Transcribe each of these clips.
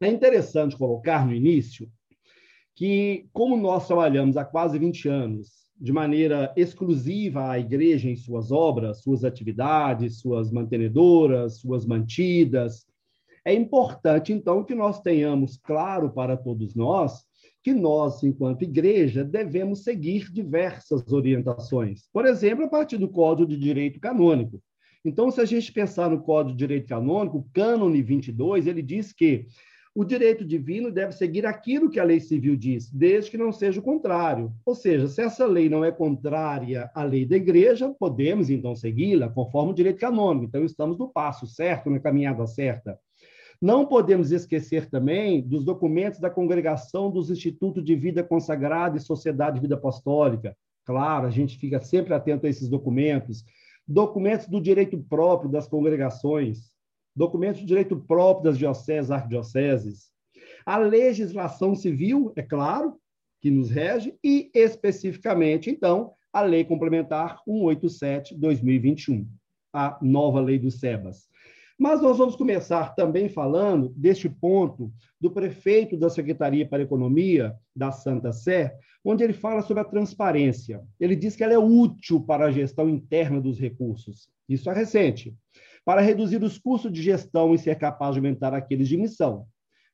É interessante colocar no início que, como nós trabalhamos há quase 20 anos de maneira exclusiva à igreja em suas obras, suas atividades, suas mantenedoras, suas mantidas, é importante, então, que nós tenhamos claro para todos nós que nós, enquanto igreja, devemos seguir diversas orientações. Por exemplo, a partir do Código de Direito Canônico. Então, se a gente pensar no Código de Direito Canônico, o Cânone 22, ele diz que o direito divino deve seguir aquilo que a lei civil diz, desde que não seja o contrário. Ou seja, se essa lei não é contrária à lei da igreja, podemos então segui-la conforme o direito canônico. Então, estamos no passo certo, na caminhada certa. Não podemos esquecer também dos documentos da congregação dos Institutos de Vida Consagrada e Sociedade de Vida Apostólica. Claro, a gente fica sempre atento a esses documentos. Documentos do direito próprio das congregações, documentos do direito próprio das dioceses, arquidioceses. A legislação civil, é claro, que nos rege, e especificamente, então, a Lei Complementar 187-2021, a nova lei do SEBAS. Mas nós vamos começar também falando deste ponto do prefeito da Secretaria para a Economia da Santa Sé, onde ele fala sobre a transparência. Ele diz que ela é útil para a gestão interna dos recursos. Isso é recente. Para reduzir os custos de gestão e ser capaz de aumentar aqueles de missão.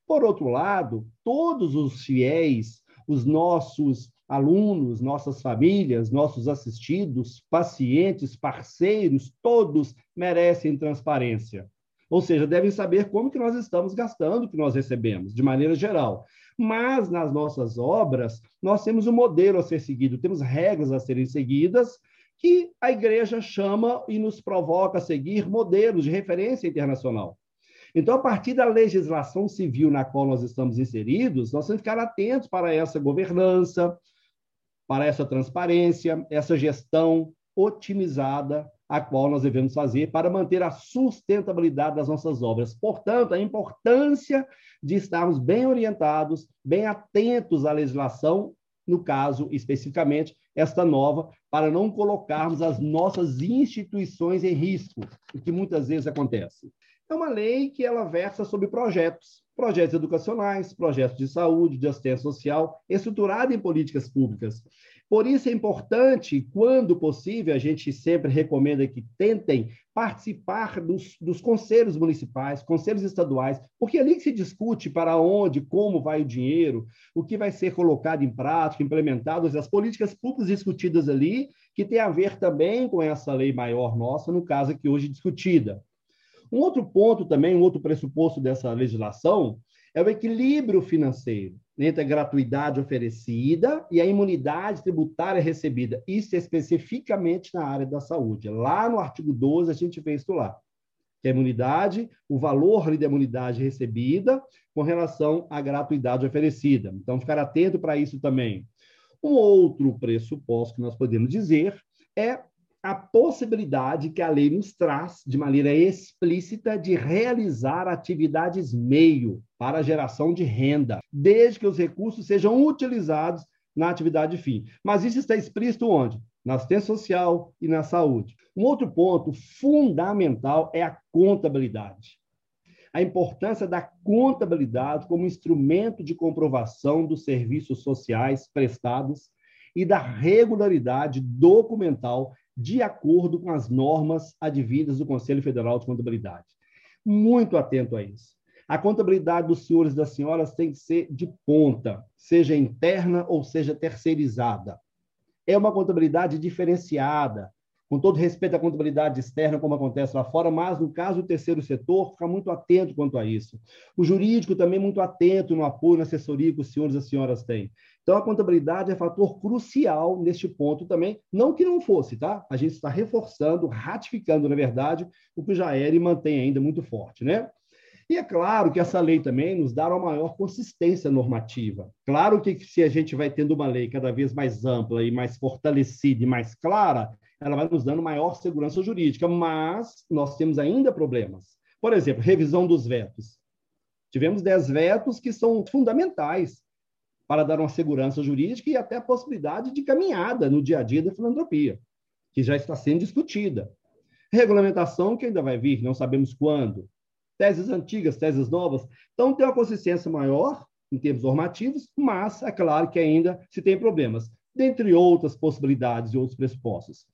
Por outro lado, todos os fiéis, os nossos alunos, nossas famílias, nossos assistidos, pacientes, parceiros, todos merecem transparência. Ou seja, devem saber como que nós estamos gastando o que nós recebemos, de maneira geral. Mas nas nossas obras, nós temos um modelo a ser seguido, temos regras a serem seguidas, que a igreja chama e nos provoca a seguir modelos de referência internacional. Então, a partir da legislação civil na qual nós estamos inseridos, nós temos que ficar atentos para essa governança, para essa transparência, essa gestão otimizada a qual nós devemos fazer para manter a sustentabilidade das nossas obras. Portanto, a importância de estarmos bem orientados, bem atentos à legislação, no caso especificamente esta nova, para não colocarmos as nossas instituições em risco, o que muitas vezes acontece. É uma lei que ela versa sobre projetos, projetos educacionais, projetos de saúde, de assistência social, estruturado em políticas públicas. Por isso é importante, quando possível, a gente sempre recomenda que tentem participar dos, dos conselhos municipais, conselhos estaduais, porque é ali que se discute para onde, como vai o dinheiro, o que vai ser colocado em prática, implementado, as políticas públicas discutidas ali, que tem a ver também com essa lei maior nossa, no caso aqui hoje discutida. Um outro ponto também, um outro pressuposto dessa legislação, é o equilíbrio financeiro entre a gratuidade oferecida e a imunidade tributária recebida. Isso é especificamente na área da saúde. Lá no artigo 12, a gente vê isso lá. Que a imunidade, o valor da imunidade recebida com relação à gratuidade oferecida. Então, ficar atento para isso também. Um outro pressuposto que nós podemos dizer é a possibilidade que a lei nos traz, de maneira explícita, de realizar atividades meio para a geração de renda, desde que os recursos sejam utilizados na atividade fim. Mas isso está explícito onde? Na assistência social e na saúde. Um outro ponto fundamental é a contabilidade. A importância da contabilidade como instrumento de comprovação dos serviços sociais prestados e da regularidade documental de acordo com as normas advindas do Conselho Federal de Contabilidade. Muito atento a isso. A contabilidade dos senhores e das senhoras tem que ser de ponta, seja interna ou seja terceirizada. É uma contabilidade diferenciada, com todo respeito à contabilidade externa, como acontece lá fora, mas no caso do terceiro setor, fica muito atento quanto a isso. O jurídico também muito atento no apoio, na assessoria que os senhores e as senhoras têm. Então, a contabilidade é fator crucial neste ponto também, não que não fosse, tá? A gente está reforçando, ratificando, na verdade, o que já era e mantém ainda muito forte, né? E é claro que essa lei também nos dá uma maior consistência normativa. Claro que se a gente vai tendo uma lei cada vez mais ampla e mais fortalecida e mais clara, ela vai nos dando maior segurança jurídica, mas nós temos ainda problemas. Por exemplo, revisão dos vetos. Tivemos 10 vetos que são fundamentais para dar uma segurança jurídica e até a possibilidade de caminhada no dia a dia da filantropia, que já está sendo discutida. Regulamentação que ainda vai vir, não sabemos quando. teses antigas, teses novas. Então, tem uma consistência maior em termos normativos, mas é claro que ainda se tem problemas, dentre outras possibilidades e outros pressupostos.